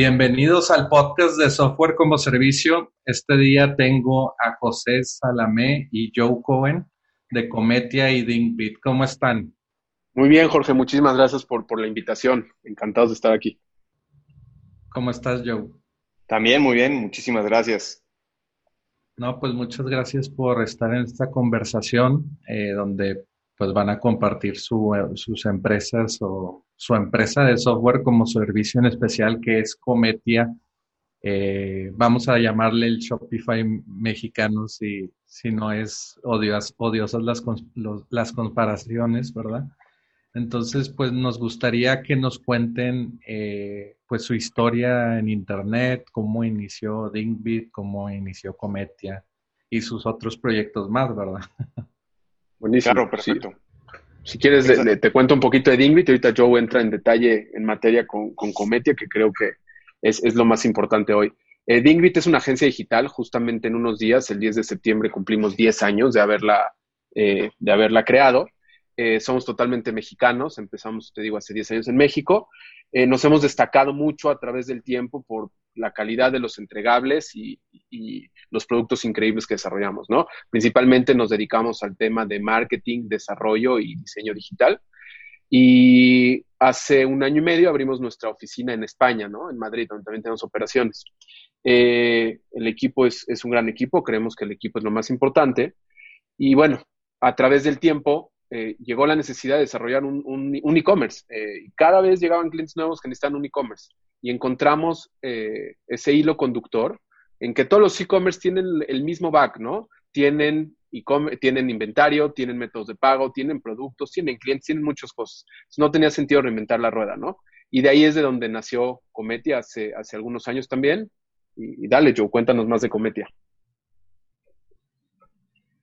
Bienvenidos al podcast de Software como Servicio. Este día tengo a José Salamé y Joe Cohen de Cometia y Dingbit. ¿Cómo están? Muy bien, Jorge. Muchísimas gracias por, por la invitación. Encantados de estar aquí. ¿Cómo estás, Joe? También muy bien. Muchísimas gracias. No, pues muchas gracias por estar en esta conversación eh, donde pues van a compartir sus empresas o su empresa de software como servicio en especial que es Cometia. Eh, vamos a llamarle el Shopify mexicano si, si no es odiosas las, las comparaciones, ¿verdad? Entonces, pues nos gustaría que nos cuenten eh, pues su historia en Internet, cómo inició Dingbit, cómo inició Cometia y sus otros proyectos más, ¿verdad? Buenísimo. Claro, perfecto. Si, quieres, te cuento un poquito de Dingbit. Ahorita Joe entra en detalle en materia con, Cometia, que creo que es, lo más importante hoy. Eh, Dingbit es una agencia digital. Justamente en unos días, el 10 de septiembre, cumplimos 10 años de haberla, eh, de haberla creado. Eh, somos totalmente mexicanos. Empezamos, te digo, hace 10 años en México. Eh, nos hemos destacado mucho a través del tiempo por la calidad de los entregables y, los productos increíbles que desarrollamos, ¿no? Principalmente nos dedicamos al tema de marketing, desarrollo y diseño digital. Y hace un año y medio abrimos nuestra oficina en España, ¿no? En Madrid, donde también tenemos operaciones. Eh, el equipo es, un gran equipo, creemos que el equipo es lo más importante. Y bueno, a través del tiempo eh, llegó la necesidad de desarrollar un, e-commerce. Eh, cada vez llegaban clientes nuevos que necesitan un e-commerce. Y encontramos eh, ese hilo conductor en que todos los e-commerce tienen el mismo back, ¿no? Tienen, tienen inventario, tienen métodos de pago, tienen productos, tienen clientes, tienen muchas cosas. no tenía sentido reinventar la rueda, ¿no? Y de ahí es de donde nació Cometia hace, hace algunos años también. Y, y dale, Joe, cuéntanos más de Cometia.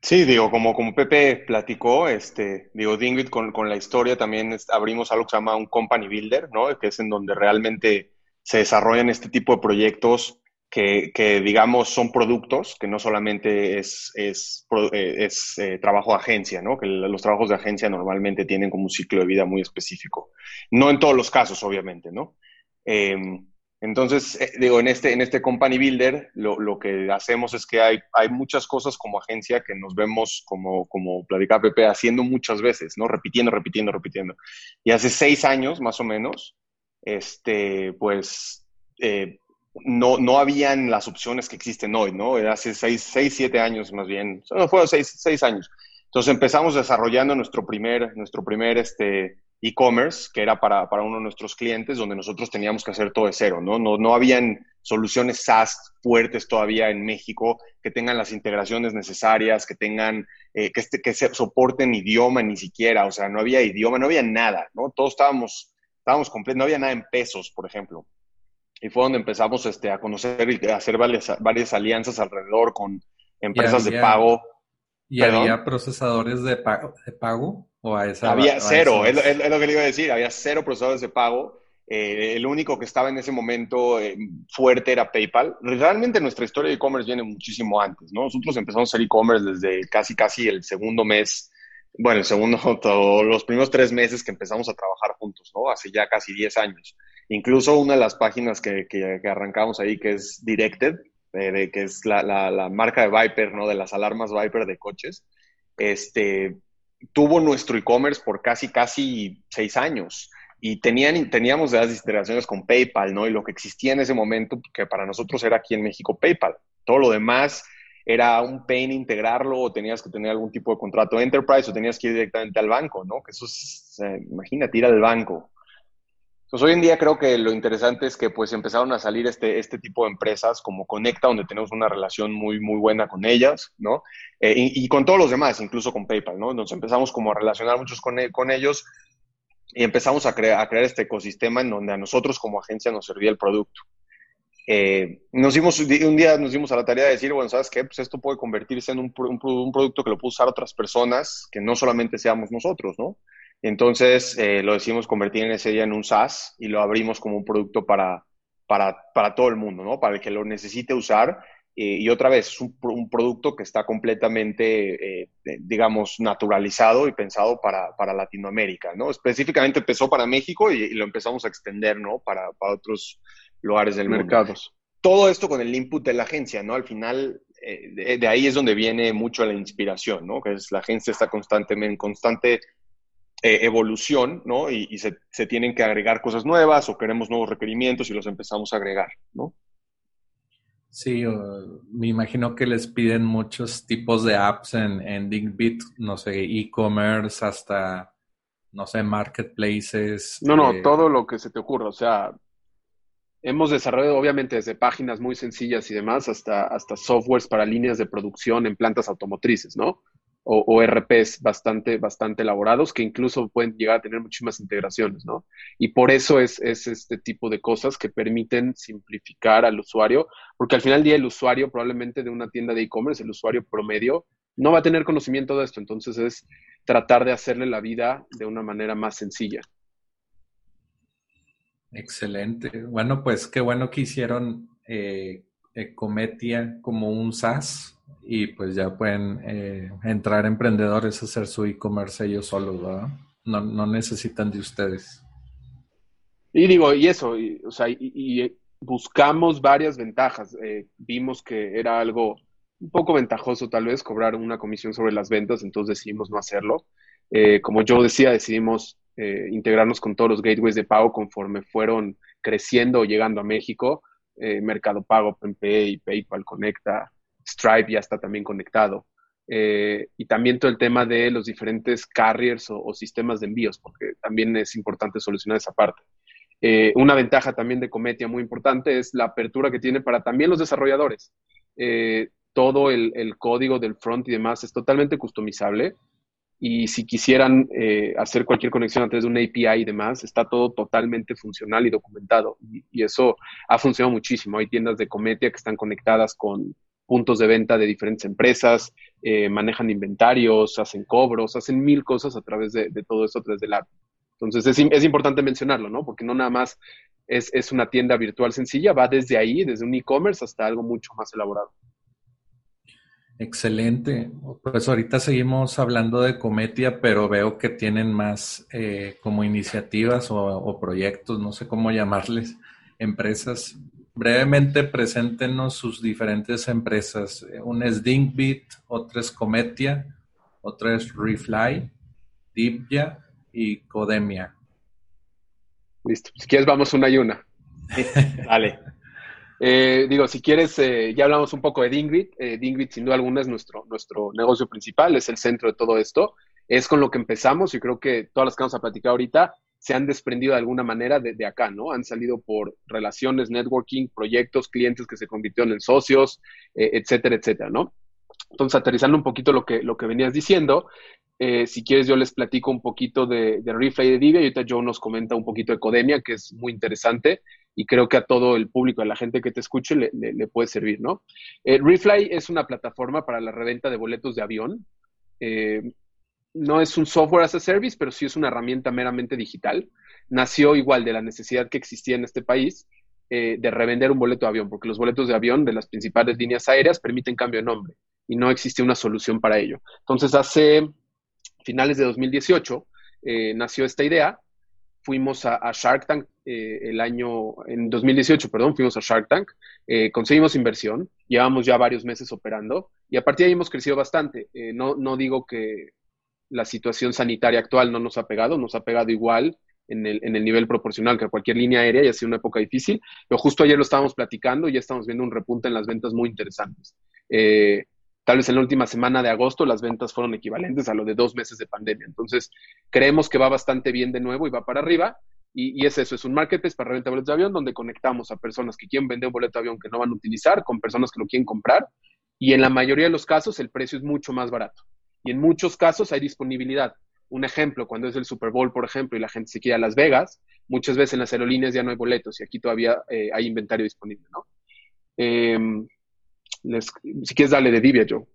Sí, digo, como, como Pepe platicó, este, digo, Dingwit con, con la historia también abrimos algo que se llama un company builder, ¿no? Que es en donde realmente se desarrollan este tipo de proyectos que, que digamos, son productos, que no solamente es, es, eh, eh, trabajo de agencia, ¿no? Que los trabajos de agencia normalmente tienen como un ciclo de vida muy específico. No en todos los casos, obviamente, ¿no? Em, entonces, eh, digo, en este, en este Company Builder lo, lo, que hacemos es que hay, hay muchas cosas como agencia que nos vemos, como, como platicaba Pepe, haciendo muchas veces, ¿no? Repitiendo, repitiendo, repitiendo. Y hace seis años, más o menos, este, pues, eh, no, no habían las opciones que existen hoy, ¿no? Hace seis, seis siete años más bien, no, fueron seis, seis años. Entonces empezamos desarrollando nuestro primer, nuestro primer, este, e-commerce, que era para, para, uno de nuestros clientes, donde nosotros teníamos que hacer todo de cero, ¿no? No, no habían soluciones SaaS fuertes todavía en México que tengan las integraciones necesarias, que tengan, eh, que, este, que se soporten idioma ni siquiera, o sea, no había idioma, no había nada, ¿no? Todos estábamos, estábamos completos, no había nada en pesos, por ejemplo. Y fue donde empezamos este, a conocer y a hacer varias, varias alianzas alrededor con empresas de pago. ¿Y había procesadores de pago? De pago? Había cero, es, lo que le iba a decir, había cero procesadores de pago. Eh, el único que estaba en ese momento eh, fuerte era PayPal. Realmente nuestra historia de e-commerce viene muchísimo antes, ¿no? Nosotros empezamos a hacer e-commerce desde casi, casi el segundo mes, bueno, el segundo, los primeros tres meses que empezamos a trabajar juntos, ¿no? Hace ya casi 10 años. Incluso una de las páginas que, que, arrancamos ahí, que es Directed, de, que es la, la, marca de Viper, ¿no? De las alarmas Viper de coches, este, tuvo nuestro e-commerce por casi, casi seis años. Y tenían, teníamos las integraciones con PayPal, ¿no? Y lo que existía en ese momento, que para nosotros era aquí en México PayPal. Todo lo demás era un pain integrarlo o tenías que tener algún tipo de contrato enterprise o tenías que ir directamente al banco, ¿no? Que eso es, imagínate ir al banco. Pues hoy en día creo que lo interesante es que pues empezaron a salir este, este tipo de empresas como Conecta, donde tenemos una relación muy, muy buena con ellas, ¿no? Eh, y, con todos los demás, incluso con PayPal, ¿no? Nos empezamos como a relacionar muchos con, con ellos y empezamos a, a crear este ecosistema en donde a nosotros como agencia nos servía el producto. Eh, nos dimos, un día nos dimos a la tarea de decir, bueno, ¿sabes qué? Pues esto puede convertirse en un, un, producto que lo pueden usar otras personas, que no solamente seamos nosotros, ¿no? Entonces eh, lo decidimos convertir en ese día en un SaaS y lo abrimos como un producto para, para, para todo el mundo, ¿no? Para el que lo necesite usar. Eh, y otra vez, es un, un, producto que está completamente, digamos, naturalizado y pensado para, para, Latinoamérica, ¿no? Específicamente empezó para México y, y lo empezamos a extender, ¿no? Para, para otros lugares del mercado. Todo esto con el input de la agencia, ¿no? Al final, eh, de, ahí es donde viene mucho la inspiración, ¿no? Que es la agencia está constantemente en constante eh, evolución, ¿no? Y, se, se, tienen que agregar cosas nuevas o queremos nuevos requerimientos y los empezamos a agregar, ¿no? Sí, me imagino que les piden muchos tipos de apps en, en Dingbit, no sé, e-commerce hasta, no sé, marketplaces. No, no, eh, todo lo que se te ocurra. O sea, hemos desarrollado obviamente desde páginas muy sencillas y demás hasta, hasta softwares para líneas de producción en plantas automotrices, ¿no? O, o, RPs bastante, bastante elaborados que incluso pueden llegar a tener muchísimas integraciones, ¿no? Y por eso es, es este tipo de cosas que permiten simplificar al usuario, porque al final del día el usuario probablemente de una tienda de e-commerce, el usuario promedio, no va a tener conocimiento de esto, entonces es tratar de hacerle la vida de una manera más sencilla. Excelente. Bueno, pues qué bueno que hicieron eh, Ecometia como un SaaS y pues ya pueden eh, entrar emprendedores a hacer su e-commerce ellos solos, ¿verdad? No, no, necesitan de ustedes. Y digo, y eso, o sea, y, buscamos varias ventajas. Eh, vimos que era algo un poco ventajoso tal vez cobrar una comisión sobre las ventas, entonces decidimos no hacerlo. Eh, como yo decía, decidimos eh, integrarnos con todos los gateways de pago conforme fueron creciendo o llegando a México. Eh, Mercado Pago, PayPay, PayPal Conecta, Stripe ya está también conectado. Eh, y también todo el tema de los diferentes carriers o, sistemas de envíos, porque también es importante solucionar esa parte. una ventaja también de Cometia muy importante es la apertura que tiene para también los desarrolladores. todo el, código del front y demás es totalmente customizable y si quisieran eh, hacer cualquier conexión a través de una API y demás, está todo totalmente funcional y documentado. Y, eso ha funcionado muchísimo. Hay tiendas de Cometia que están conectadas con puntos de venta de diferentes empresas, eh, manejan inventarios, hacen cobros, hacen mil cosas a través de, todo eso, a través del app. Entonces es, es, importante mencionarlo, ¿no? Porque no nada más es, es una tienda virtual sencilla, va desde ahí, desde un e-commerce hasta algo mucho más elaborado. Excelente. Pues ahorita seguimos hablando de Cometia, pero veo que tienen más eh, como iniciativas o, proyectos, no sé cómo llamarles, empresas. Brevemente, preséntenos sus diferentes empresas. Una es Dinkbit, otra es Cometia, otra es Refly, Dipya y Codemia. Listo. Si quieres, vamos una y una. Dale. Eh, digo, si quieres, eh, ya hablamos un poco de Dingrid. Eh, Dingrid, sin duda alguna, es nuestro, nuestro negocio principal, es el centro de todo esto. Es con lo que empezamos y creo que todas las que vamos a platicar ahorita se han desprendido de alguna manera de, acá, ¿no? Han salido por relaciones, networking, proyectos, clientes que se convirtieron en socios, eh, etcétera, etcétera, ¿no? Entonces, aterrizando un poquito lo que, lo que venías diciendo, si quieres yo les platico un poquito de, de Refly de Divia y ahorita Joe nos comenta un poquito de Codemia, que es muy interesante y creo que a todo el público, a la gente que te escuche, le, puede servir, ¿no? Eh, Refly es una plataforma para la reventa de boletos de avión. Eh, no es un software as a service, pero sí es una herramienta meramente digital. Nació igual de la necesidad que existía en este país eh, de revender un boleto de avión, porque los boletos de avión de las principales líneas aéreas permiten cambio de nombre y no existía una solución para ello. Entonces, hace finales de 2018 nació esta idea fuimos a, Shark Tank eh, el año, en 2018, perdón, fuimos a Shark Tank, eh, conseguimos inversión, llevamos ya varios meses operando y a partir de ahí hemos crecido bastante. Eh, no, no digo que la situación sanitaria actual no nos ha pegado, nos ha pegado igual en el, en el nivel proporcional que a cualquier línea aérea y ha sido una época difícil, pero justo ayer lo estábamos platicando y ya estamos viendo un repunte en las ventas muy interesantes. Tal vez en la última semana de agosto las ventas fueron equivalentes a lo de dos meses de pandemia. Entonces, creemos que va bastante bien de nuevo y va para arriba. Y, es eso, es un marketplace para renta boletos de avión donde conectamos a personas que quieren vender un boleto de avión que no van a utilizar con personas que lo quieren comprar. Y en la mayoría de los casos el precio es mucho más barato. Y en muchos casos hay disponibilidad. Un ejemplo, cuando es el Super Bowl, por ejemplo, y la gente se quiere a Las Vegas, muchas veces en las aerolíneas ya no hay boletos y aquí todavía eh, hay inventario disponible, ¿no? Eh, si quieres darle de Divia, Joe.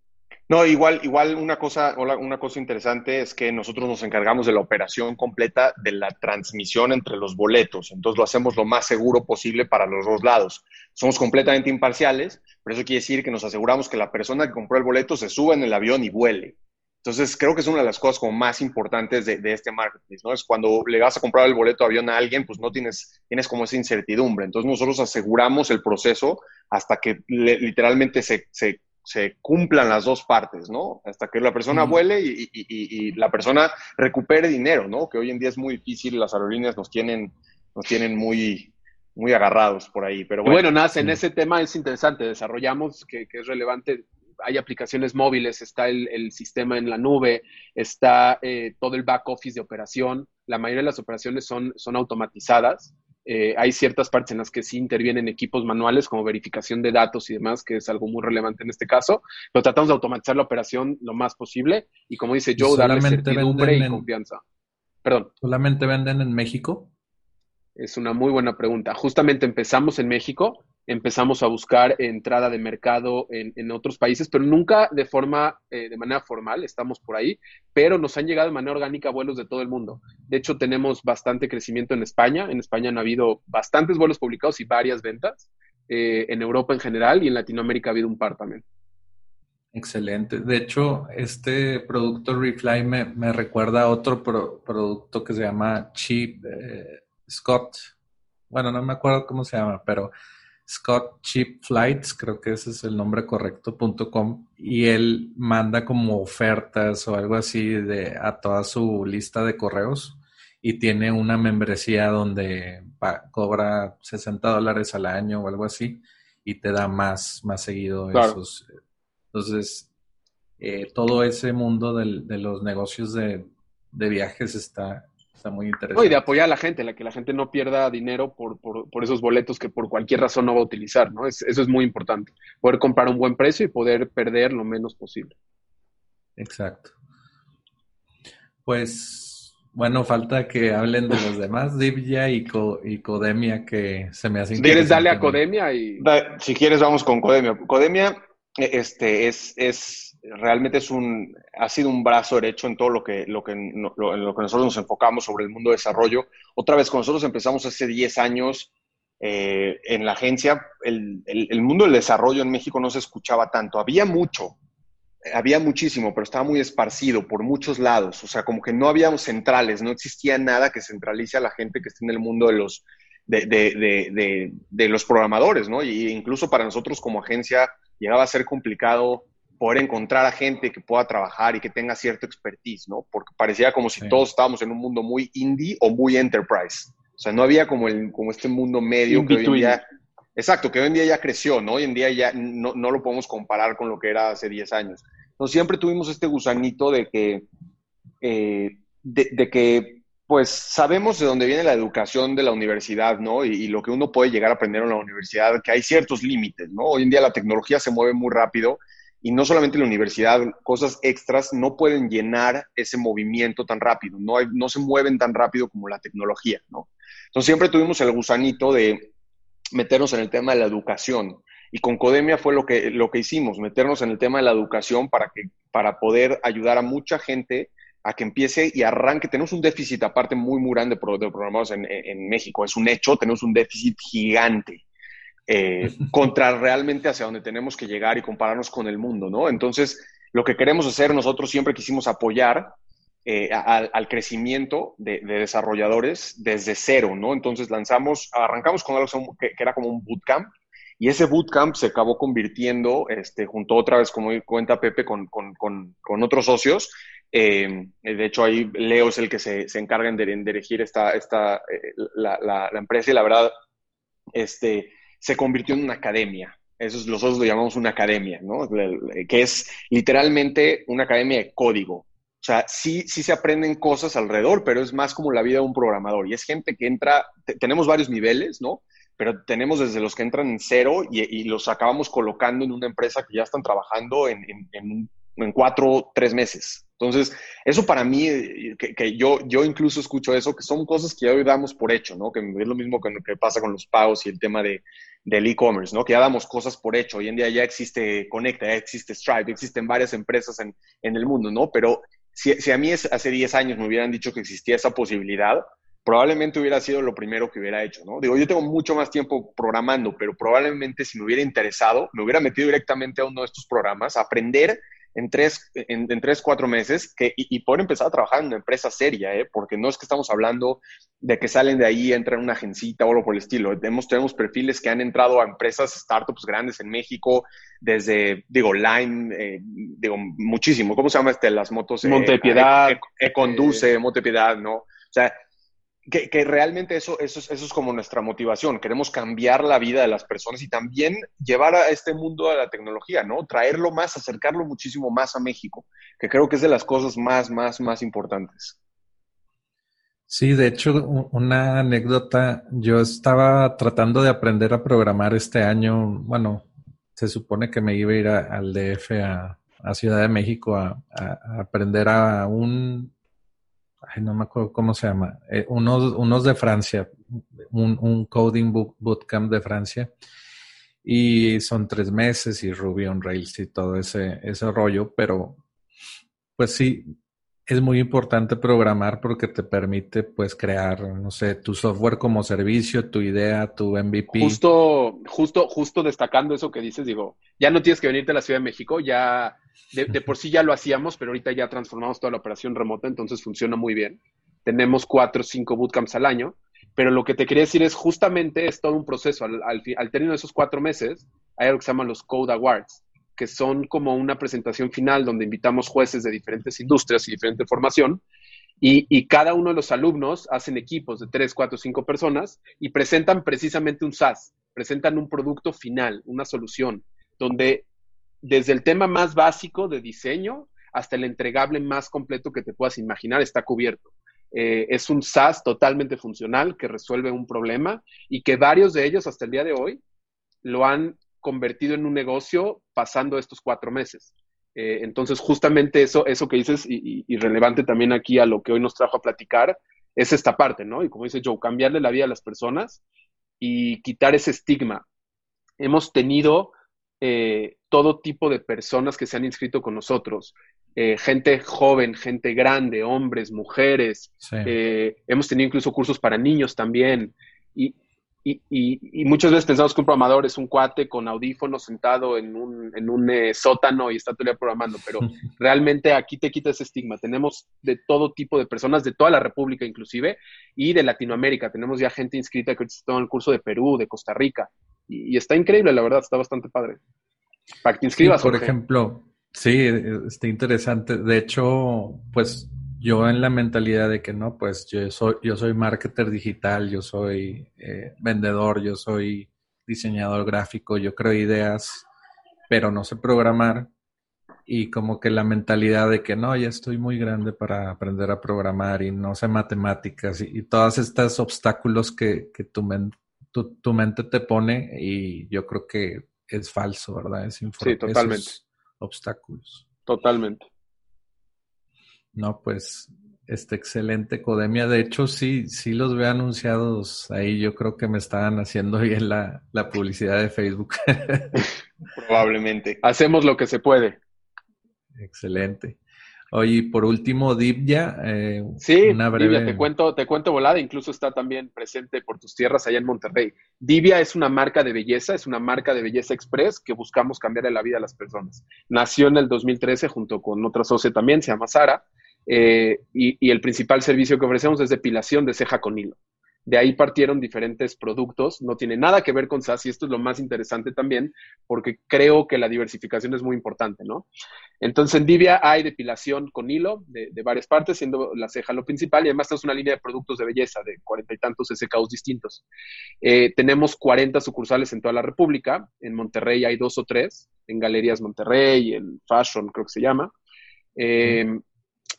No, igual, igual una cosa, una cosa interesante es que nosotros nos encargamos de la operación completa de la transmisión entre los boletos. Entonces lo hacemos lo más seguro posible para los dos lados. Somos completamente imparciales, pero eso quiere decir que nos aseguramos que la persona que compró el boleto se suba en el avión y vuele. Entonces, creo que es una de las cosas como más importantes de, este marketplace, ¿no? Es cuando le vas a comprar el boleto de avión a alguien, pues no tienes, tienes como esa incertidumbre. Entonces, nosotros aseguramos el proceso hasta que literalmente se, se, se, cumplan las dos partes, ¿no? Hasta que la persona vuele y, y, y, la persona recupere dinero, ¿no? Que hoy en día es muy difícil, las aerolíneas nos tienen, nos tienen muy, muy agarrados por ahí. Pero bueno, bueno Nas, en ese tema es interesante, desarrollamos que, que es relevante hay aplicaciones móviles, está el, sistema en la nube, está eh, todo el back office de operación. La mayoría de las operaciones son, son automatizadas. Eh, hay ciertas partes en las que sí intervienen equipos manuales como verificación de datos y demás, que es algo muy relevante en este caso, pero tratamos de automatizar la operación lo más posible y como dice Joe, darle certidumbre y confianza. Perdón. ¿Solamente venden en México? Es una muy buena pregunta. Justamente empezamos en México, empezamos a buscar entrada de mercado en, otros países, pero nunca de forma, eh, de manera formal, estamos por ahí, pero nos han llegado de manera orgánica vuelos de todo el mundo. De hecho, tenemos bastante crecimiento en España. En España han habido bastantes vuelos publicados y varias ventas. Eh, en Europa en general y en Latinoamérica ha habido un par también. Excelente. De hecho, este producto Refly me, recuerda a otro producto que se llama Cheap eh, Scott. Bueno, no me acuerdo cómo se llama, pero Scott Cheap Flights, creo que ese es el nombre correcto.com, y él manda como ofertas o algo así de, a toda su lista de correos y tiene una membresía donde cobra 60 dólares al año o algo así y te da más, más seguido esos. Entonces, eh, todo ese mundo de los negocios de, de viajes está, Está muy interesante. y de apoyar a la gente, la que la gente no pierda dinero por, esos boletos que por cualquier razón no va a utilizar, ¿no? eso es muy importante. Poder comprar un buen precio y poder perder lo menos posible. Exacto. Pues, bueno, falta que hablen de los demás, Divya y, y Codemia, que se me hacen... ¿Quieres darle a Codemia? y Si quieres, vamos con Codemia. Codemia este, es, es realmente es un, ha sido un brazo derecho en todo lo que, lo que, en lo que nosotros nos enfocamos sobre el mundo de desarrollo. Otra vez, cuando nosotros empezamos hace 10 años eh, en la agencia, el, el, mundo del desarrollo en México no se escuchaba tanto. Había mucho, había muchísimo, pero estaba muy esparcido por muchos lados. O sea, como que no había centrales, no existía nada que centralice a la gente que está en el mundo de los, de, de, de, de los programadores, ¿no? Y incluso para nosotros como agencia llegaba a ser complicado poder encontrar a gente que pueda trabajar y que tenga cierto expertise, ¿no? Porque parecía como si todos estábamos en un mundo muy indie o muy enterprise. O sea, no había como, el, como este mundo medio que hoy en día... Exacto, que hoy en día ya creció, ¿no? Hoy en día ya no, no, lo podemos comparar con lo que era hace 10 años. Entonces siempre tuvimos este gusanito de que, eh, de, que, pues sabemos de dónde viene la educación de la universidad, ¿no? Y, y, lo que uno puede llegar a aprender en la universidad, que hay ciertos límites, ¿no? Hoy en día la tecnología se mueve muy rápido y no solamente la universidad, cosas extras no pueden llenar ese movimiento tan rápido, no, no se mueven tan rápido como la tecnología, ¿no? Entonces siempre tuvimos el gusanito de meternos en el tema de la educación y con Codemia fue lo que, lo que hicimos, meternos en el tema de la educación para, que, para poder ayudar a mucha gente a que empiece y arranque. Tenemos un déficit aparte muy, muy grande de programadores en, en México, es un hecho, tenemos un déficit gigante. Eh, contra realmente hacia donde tenemos que llegar y compararnos con el mundo, ¿no? Entonces, lo que queremos hacer, nosotros siempre quisimos apoyar eh, al, crecimiento de, desarrolladores desde cero, ¿no? Entonces lanzamos, arrancamos con algo que, era como un bootcamp y ese bootcamp se acabó convirtiendo, este, junto otra vez, como cuenta Pepe, con, otros socios. Eh, de hecho, ahí Leo es el que se, encarga de, dirigir esta, esta, eh, la, empresa y la verdad, este, se convirtió en una academia. Eso es, nosotros lo llamamos una academia, ¿no? Que es literalmente una academia de código. O sea, sí, sí se aprenden cosas alrededor, pero es más como la vida de un programador. Y es gente que entra, tenemos varios niveles, ¿no? Pero tenemos desde los que entran en cero y, los acabamos colocando en una empresa que ya están trabajando en, en, en cuatro, tres meses. Entonces, eso para mí, que, yo, yo incluso escucho eso, que son cosas que hoy damos por hecho, ¿no? Que es lo mismo que, pasa con los pagos y el tema de, del e-commerce, ¿no? Que ya damos cosas por hecho. Hoy en día ya existe Conecta, ya existe Stripe, existen varias empresas en, en el mundo, ¿no? Pero si, a mí hace 10 años me hubieran dicho que existía esa posibilidad, probablemente hubiera sido lo primero que hubiera hecho, ¿no? Digo, yo tengo mucho más tiempo programando, pero probablemente si me hubiera interesado, me hubiera metido directamente a uno de estos programas, a aprender en tres, en, tres cuatro meses que, y, poder empezar a trabajar en una empresa seria, ¿eh? porque no es que estamos hablando de que salen de ahí, entran en una agencita o algo por el estilo. Tenemos, tenemos perfiles que han entrado a empresas, startups grandes en México, desde, digo, Line, eh, digo, muchísimo. ¿Cómo se llama este? Las motos. Eh, Montepiedad. Conduce, Montepiedad, ¿no? O sea, que, realmente eso, eso, es, eso es como nuestra motivación. Queremos cambiar la vida de las personas y también llevar a este mundo a la tecnología, ¿no? Traerlo más, acercarlo muchísimo más a México, que creo que es de las cosas más, más, más importantes. Sí, de hecho, una anécdota, yo estaba tratando de aprender a programar este año, bueno, se supone que me iba a ir al DF, a, Ciudad de México, a aprender a un no me acuerdo cómo se llama, eh, unos, unos de Francia, un, un coding bootcamp de Francia. Y son tres meses y Ruby on Rails y todo ese, ese rollo, pero pues sí, es muy importante programar porque te permite pues crear, no sé, tu software como servicio, tu idea, tu MVP. Justo, justo, justo destacando eso que dices, digo, ya no tienes que venirte a la Ciudad de México, ya de, por sí ya lo hacíamos, pero ahorita ya transformamos toda la operación remota, entonces funciona muy bien. Tenemos cuatro o cinco bootcamps al año, pero lo que te quería decir es justamente es todo un proceso. Al, al, al término de esos cuatro meses, hay algo que se llaman los Code Awards que son como una presentación final donde invitamos jueces de diferentes industrias y diferente formación. Y, cada uno de los alumnos hacen equipos de tres, cuatro, cinco personas y presentan precisamente un SaaS, presentan un producto final, una solución, donde desde el tema más básico de diseño hasta el entregable más completo que te puedas imaginar está cubierto. Eh, es un SaaS totalmente funcional que resuelve un problema y que varios de ellos hasta el día de hoy lo han convertido en un negocio pasando estos cuatro meses. Eh, entonces, justamente eso, eso que dices, y, relevante también aquí a lo que hoy nos trajo a platicar, es esta parte, ¿no? Y como dice Joe, cambiarle la vida a las personas y quitar ese estigma. Hemos tenido eh, todo tipo de personas que se han inscrito con nosotros, eh, gente joven, gente grande, hombres, mujeres. hemos tenido incluso cursos para niños también. Y, y, muchas veces pensamos que un programador es un cuate con audífonos sentado en un, en un eh, sótano y está todo el día programando, pero realmente aquí te quita ese estigma. Tenemos de todo tipo de personas, de toda la República inclusive, y de Latinoamérica. Tenemos ya gente inscrita que está en el curso de Perú, de Costa Rica, y, está increíble, la verdad, está bastante padre. Para que te inscribas. por ejemplo, sí, está interesante. De hecho, pues yo en la mentalidad de que no, pues yo soy, yo soy marketer digital, yo soy eh, vendedor, yo soy diseñador gráfico, yo creo ideas, pero no sé programar. Y como que la mentalidad de que no, ya estoy muy grande para aprender a programar y no sé matemáticas y, todos estos obstáculos que, que tu, tu, mente te pone y yo creo que es falso, ¿verdad? Es sí, totalmente. obstáculos. Totalmente. No, pues, este excelente Codemia. De hecho, sí, sí los veo anunciados ahí. Yo creo que me estaban haciendo bien la, publicidad de Facebook. Probablemente. Hacemos lo que se puede. Excelente. Oye, por último, Divya. Eh, sí, una breve... te cuento, te cuento volada, incluso está también presente por tus tierras allá en Monterrey. Divya es una marca de belleza, es una marca de belleza express que buscamos cambiar la vida a las personas. Nació en el 2013 junto con otra socia también, se llama Sara, Eh, y, el principal servicio que ofrecemos es depilación de ceja con hilo. De ahí partieron diferentes productos, no tiene nada que ver con SaaS y esto es lo más interesante también porque creo que la diversificación es muy importante, ¿no? Entonces en Divia hay depilación con hilo de, varias partes, siendo la ceja lo principal y además es una línea de productos de belleza de cuarenta y tantos SKUs distintos. Eh, tenemos 40 sucursales en toda la República, en Monterrey hay dos o tres, en Galerías Monterrey, en Fashion creo que se llama. Eh,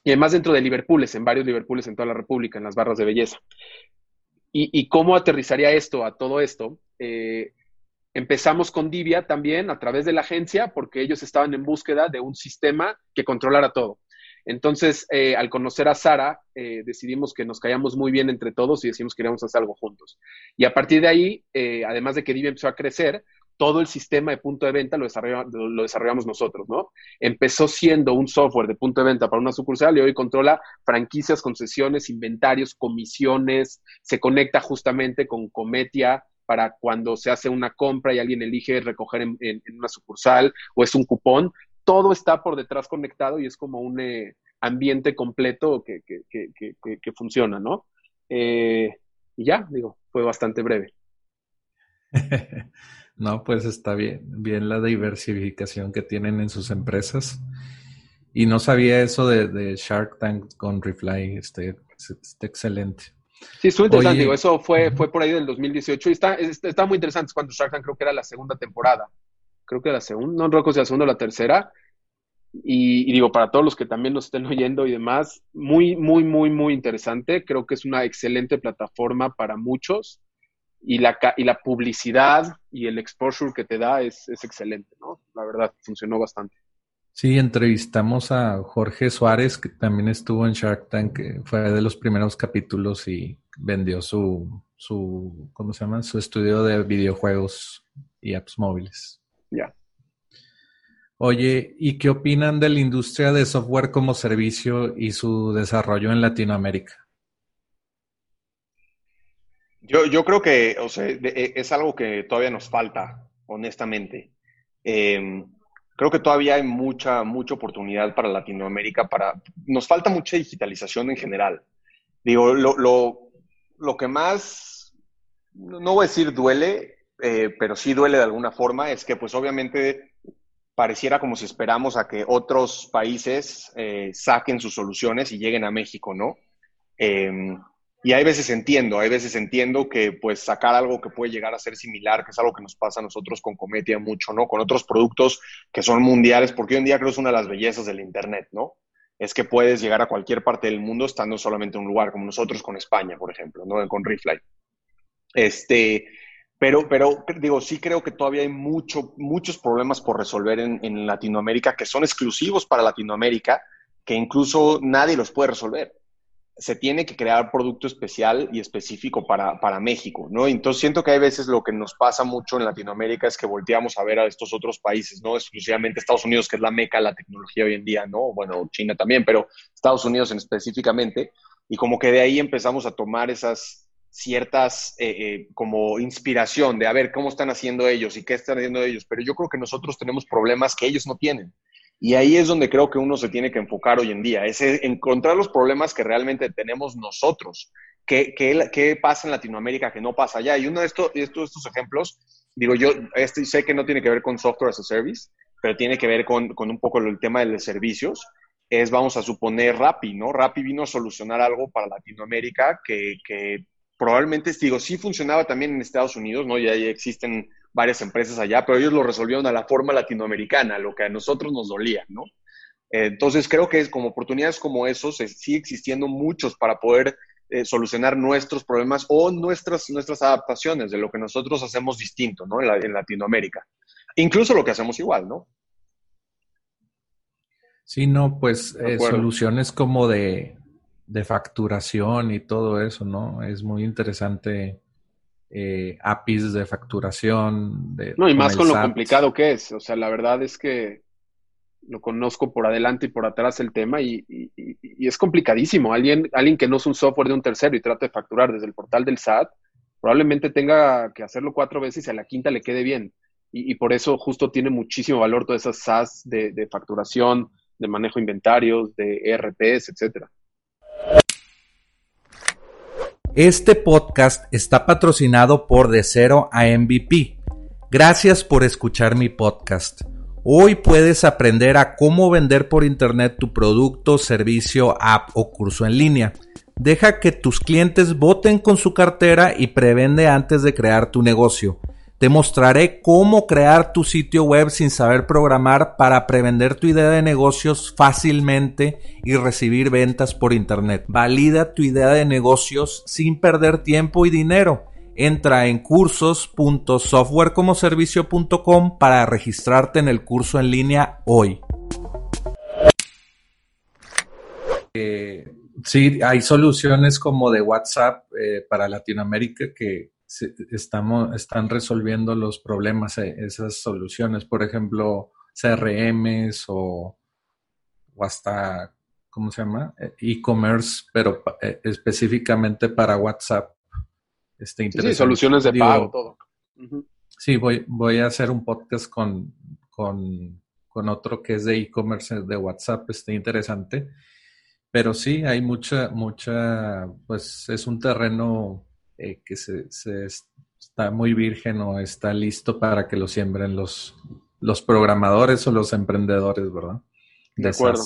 y además dentro de Liverpooles, en varios Liverpooles en toda la República, en las barras de belleza. ¿Y, cómo aterrizaría esto a todo esto? Eh, empezamos con Divia también a través de la agencia, porque ellos estaban en búsqueda de un sistema que controlara todo. Entonces, eh, al conocer a Sara, eh, decidimos que nos caíamos muy bien entre todos y decidimos que queríamos hacer algo juntos. Y a partir de ahí, además de que Divia empezó a crecer, todo el sistema de punto de venta lo, lo, desarrollamos nosotros, ¿no? Empezó siendo un software de punto de venta para una sucursal y hoy controla franquicias, concesiones, inventarios, comisiones, se conecta justamente con Cometia para cuando se hace una compra y alguien elige recoger en, una sucursal o es un cupón, todo está por detrás conectado y es como un eh, ambiente completo que, que, funciona, ¿no? Eh, y ya, digo, fue bastante breve. No, pues está bien, bien la diversificación que tienen en sus empresas. Y no sabía eso de, Shark Tank con Refly, este, está excelente. Sí, estuvo interesante, digo, eso fue, fue por ahí del 2018 y está, está muy interesante cuando Shark Tank creo que era la segunda temporada, creo que era la segunda, no recuerdo si la segunda o la tercera, y, y, digo, para todos los que también nos estén oyendo y demás, muy, muy, muy, muy interesante, creo que es una excelente plataforma para muchos, y la, y la publicidad y el exposure que te da es, excelente, ¿no? La verdad, funcionó bastante. Sí, entrevistamos a Jorge Suárez, que también estuvo en Shark Tank, que fue de los primeros capítulos y vendió su, su ¿cómo se llama? Su estudio de videojuegos y apps móviles. Ya. Oye, ¿y qué opinan de la industria de software como servicio y su desarrollo en Latinoamérica? Yo, yo creo que o sea, e, es algo que todavía nos falta, honestamente. Em, creo que todavía hay mucha, mucha oportunidad para Latinoamérica. Para, nos falta mucha digitalización en general. Digo, lo, lo, lo que más, no voy a decir duele, eh, pero sí duele de alguna forma, es que pues obviamente pareciera como si esperamos a que otros países eh, saquen sus soluciones y lleguen a México, ¿no? Y hay veces entiendo, hay veces entiendo que pues sacar algo que puede llegar a ser similar, que es algo que nos pasa a nosotros con Cometia mucho, ¿no? Con otros productos que son mundiales, porque hoy en día creo que es una de las bellezas del Internet, ¿no? Es que puedes llegar a cualquier parte del mundo estando solamente en un lugar, como nosotros con España, por ejemplo, ¿no? Con Refly. Este, pero, pero digo, sí creo que todavía hay mucho, muchos problemas por resolver en Latinoamérica que son exclusivos para Latinoamérica, que incluso nadie los puede resolver se tiene que crear producto especial y específico para, para, México, ¿no? Entonces siento que hay veces lo que nos pasa mucho en Latinoamérica es que volteamos a ver a estos otros países, ¿no? Exclusivamente Estados Unidos, que es la meca de la tecnología hoy en día, ¿no? Bueno, China también, pero Estados Unidos en específicamente, y como que de ahí empezamos a tomar esas ciertas eh, eh, como inspiración de a ver cómo están haciendo ellos y qué están haciendo ellos, pero yo creo que nosotros tenemos problemas que ellos no tienen. Y ahí es donde creo que uno se tiene que enfocar hoy en día, es encontrar los problemas que realmente tenemos nosotros. ¿Qué, qué, pasa en Latinoamérica que no pasa allá? Y uno de estos, estos, estos ejemplos, digo yo, este, sé que no tiene que ver con software as a service, pero tiene que ver con, con un poco el tema de los servicios, es, vamos a suponer, Rappi, ¿no? Rappi vino a solucionar algo para Latinoamérica que, probablemente, digo, sí funcionaba también en Estados Unidos, ¿no? Ya existen varias empresas allá, pero ellos lo resolvieron a la forma latinoamericana, lo que a nosotros nos dolía, ¿no? Entonces creo que es como oportunidades como esos, sigue existiendo muchos para poder eh, solucionar nuestros problemas o nuestras, nuestras adaptaciones de lo que nosotros hacemos distinto, ¿no? En, Latinoamérica. Incluso lo que hacemos igual, ¿no? Sí, no, pues eh, soluciones como de, de facturación y todo eso, ¿no? Es muy interesante eh, APIs de facturación. De, no, y más con, lo complicado que es. O sea, la verdad es que lo conozco por adelante y por atrás el tema y, es complicadísimo. Alguien, alguien que no es un software de un tercero y trata de facturar desde el portal del SAT, probablemente tenga que hacerlo cuatro veces y a la quinta le quede bien. Y, por eso justo tiene muchísimo valor todas esas SaaS de, facturación, de manejo de inventarios, de ERPs, etcétera. Este podcast está patrocinado por De Cero a MVP. Gracias por escuchar mi podcast. Hoy puedes aprender a cómo vender por Internet tu producto, servicio, app o curso en línea. Deja que tus clientes voten con su cartera y prevende antes de crear tu negocio. Te mostraré cómo crear tu sitio web sin saber programar para prevender tu idea de negocios fácilmente y recibir ventas por internet. Valida tu idea de negocios sin perder tiempo y dinero. Entra en cursos.softwarecomoservicio.com para registrarte en el curso en línea hoy. Eh, sí, hay soluciones como de WhatsApp eh, para Latinoamérica que estamos, están resolviendo los problemas, eh, esas soluciones, por ejemplo, CRMs o, o hasta, ¿cómo se llama? Eh, e-commerce, pero eh, específicamente para WhatsApp. Este, sí, soluciones de pago, todo. Sí, voy, voy a hacer un podcast con, con, con otro que es de e-commerce de WhatsApp, está interesante. Pero sí, hay mucha, mucha, pues es un terreno eh, que se, está muy virgen o está listo para que lo siembren los, los programadores o los emprendedores, ¿verdad? De, acuerdo.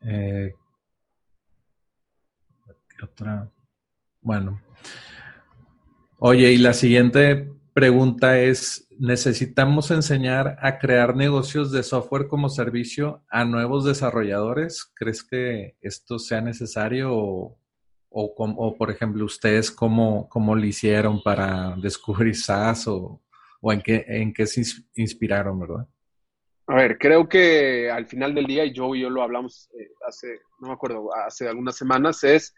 Eh, otra? Bueno. Oye, y la siguiente pregunta es, ¿necesitamos enseñar a crear negocios de software como servicio a nuevos desarrolladores? ¿Crees que esto sea necesario o, o, por ejemplo, ustedes cómo, cómo lo hicieron para descubrir SaaS o, en, qué, en qué se inspiraron, ¿verdad? A ver, creo que al final del día, y yo y yo lo hablamos eh, hace, no me acuerdo, hace algunas semanas, es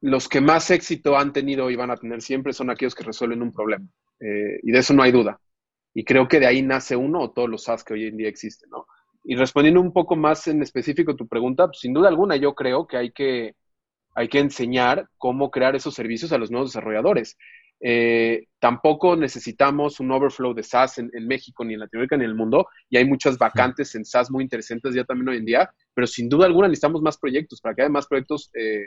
los que más éxito han tenido y van a tener siempre son aquellos que resuelven un problema. Eh, y de eso no hay duda. Y creo que de ahí nace uno o todos los SaaS que hoy en día existen, ¿no? Y respondiendo un poco más en específico tu pregunta, pues, sin duda alguna yo creo que hay que hay que enseñar cómo crear esos servicios a los nuevos desarrolladores. Eh, tampoco necesitamos un overflow de SaaS en, México, ni en Latinoamérica, ni en el mundo, y hay muchas vacantes en SaaS muy interesantes ya también hoy en día, pero sin duda alguna necesitamos más proyectos. Para que haya más proyectos eh,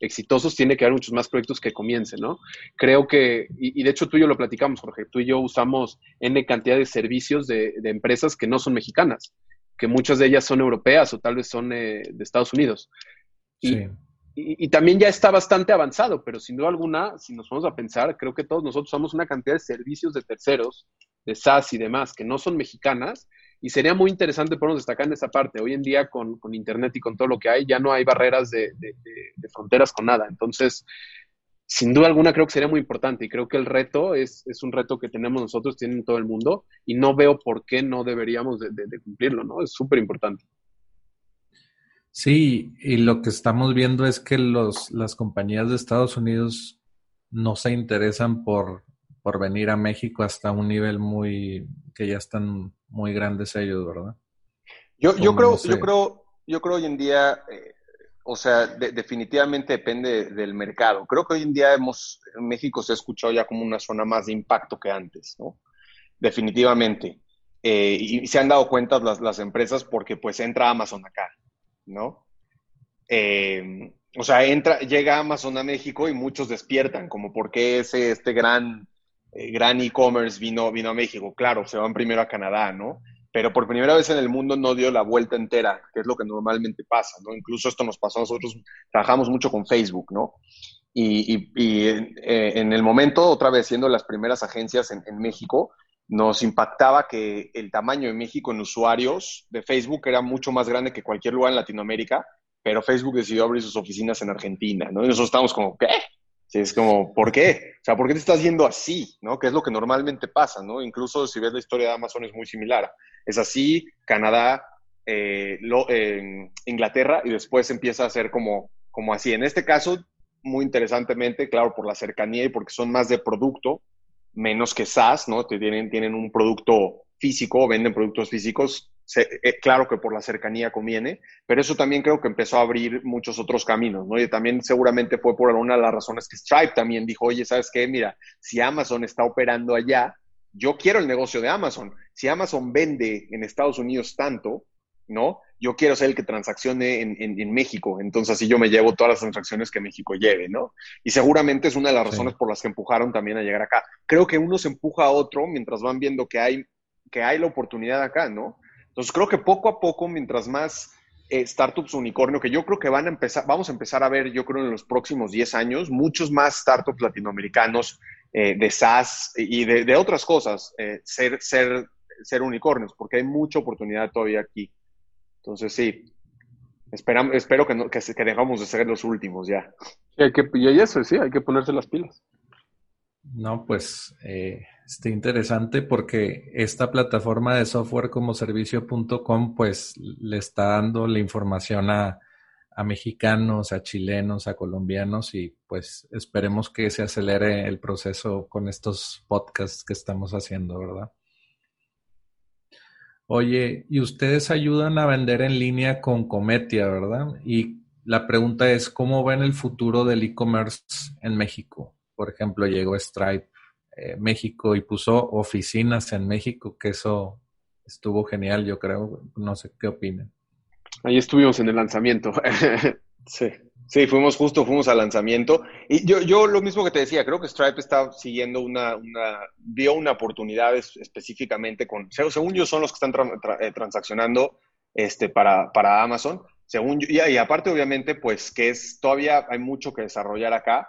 exitosos, tiene que haber muchos más proyectos que comiencen, ¿no? Creo que, y, de hecho tú y yo lo platicamos, Jorge, tú y yo usamos N cantidad de servicios de, empresas que no son mexicanas, que muchas de ellas son europeas o tal vez son eh, de Estados Unidos. sí y, también ya está bastante avanzado, pero sin duda alguna, si nos vamos a pensar, creo que todos nosotros somos una cantidad de servicios de terceros, de SaaS y demás, que no son mexicanas, y sería muy interesante ponernos destacar en esa parte. Hoy en día, con, Internet y con todo lo que hay, ya no hay barreras de, fronteras con nada. Entonces, sin duda alguna, creo que sería muy importante, y creo que el reto es, es un reto que tenemos nosotros, tienen todo el mundo, y no veo por qué no deberíamos de, cumplirlo, ¿no? Es súper importante. Sí, y lo que estamos viendo es que los, las compañías de Estados Unidos no se interesan por, por venir a México hasta un nivel muy, que ya están muy grandes ellos, ¿verdad? Yo, yo creo, yo creo, yo creo hoy en día, eh, o sea, definitivamente depende del mercado. Creo que hoy en día hemos, en México se ha escuchado ya como una zona más de impacto que antes, ¿no? Definitivamente. Eh, y se han dado cuenta las, las empresas porque pues entra Amazon acá. ¿No? Eh, o sea, entra, llega Amazon a México y muchos despiertan, como por qué ese, este gran eh, gran e-commerce vino, vino a México. Claro, se van primero a Canadá, ¿no? Pero por primera vez en el mundo no dio la vuelta entera, que es lo que normalmente pasa, ¿no? Incluso esto nos pasó a nosotros, trabajamos mucho con Facebook, ¿no? Y, eh, en el momento, otra vez siendo las primeras agencias en, en México, nos impactaba que el tamaño de México en usuarios de Facebook era mucho más grande que cualquier lugar en Latinoamérica, pero Facebook decidió abrir sus oficinas en Argentina, ¿no? Y nosotros estamos como, ¿qué? Sí, es como, ¿por qué? O sea, ¿por qué te estás yendo así? ¿No? Que es lo que normalmente pasa, ¿no? Incluso si ves la historia de Amazon es muy similar. Es así, Canadá, eh, Inglaterra, y después empieza a ser como, como así. En este caso, muy interesantemente, claro, por la cercanía y porque son más de producto, menos que SaaS, ¿no? Tienen, tienen un producto físico, venden productos físicos, eh, claro que por la cercanía conviene, pero eso también creo que empezó a abrir muchos otros caminos, ¿no? Y también seguramente fue por una de las razones que Stripe también dijo, oye, ¿sabes qué? Mira, si Amazon está operando allá, yo quiero el negocio de Amazon. si Amazon vende en Estados Unidos tanto, ¿no? Yo quiero ser el que transaccione en, México, entonces así yo me llevo todas las transacciones que México lleve, ¿no? Y seguramente es una de las razones por las que empujaron también a llegar acá. Creo que uno se empuja a otro mientras van viendo que hay, que hay la oportunidad acá, ¿no? Entonces creo que poco a poco, mientras más eh, startups unicornio, que yo creo que van a empezar, vamos a empezar a ver, yo creo en los próximos 10 años, muchos más startups latinoamericanos eh, de SaaS y de, otras cosas, eh, ser, ser, ser unicornios, porque hay mucha oportunidad todavía aquí. Entonces, sí, esperamos, espero que, no, que, que, dejamos de ser los últimos ya. hay que, y eso, sí, hay que ponerse las pilas. No, pues eh, está interesante porque esta plataforma de software como servicio.com pues le está dando la información a, a, mexicanos, a chilenos, a colombianos y pues esperemos que se acelere el proceso con estos podcasts que estamos haciendo, ¿verdad? Oye, y ustedes ayudan a vender en línea con Cometia, ¿verdad? Y la pregunta es, ¿cómo ven el futuro del e-commerce en México? Por ejemplo, llegó Stripe eh, México y puso oficinas en México, que eso estuvo genial, yo creo. No sé qué opinan. Ahí estuvimos en el lanzamiento. sí. Sí, fuimos justo, fuimos al lanzamiento. Y yo, yo lo mismo que te decía, creo que Stripe está siguiendo una, una vio una oportunidad específicamente con, según yo, son los que están eh, transaccionando este, para, para Amazon. Según yo, y, aparte, obviamente, pues que es, todavía hay mucho que desarrollar acá.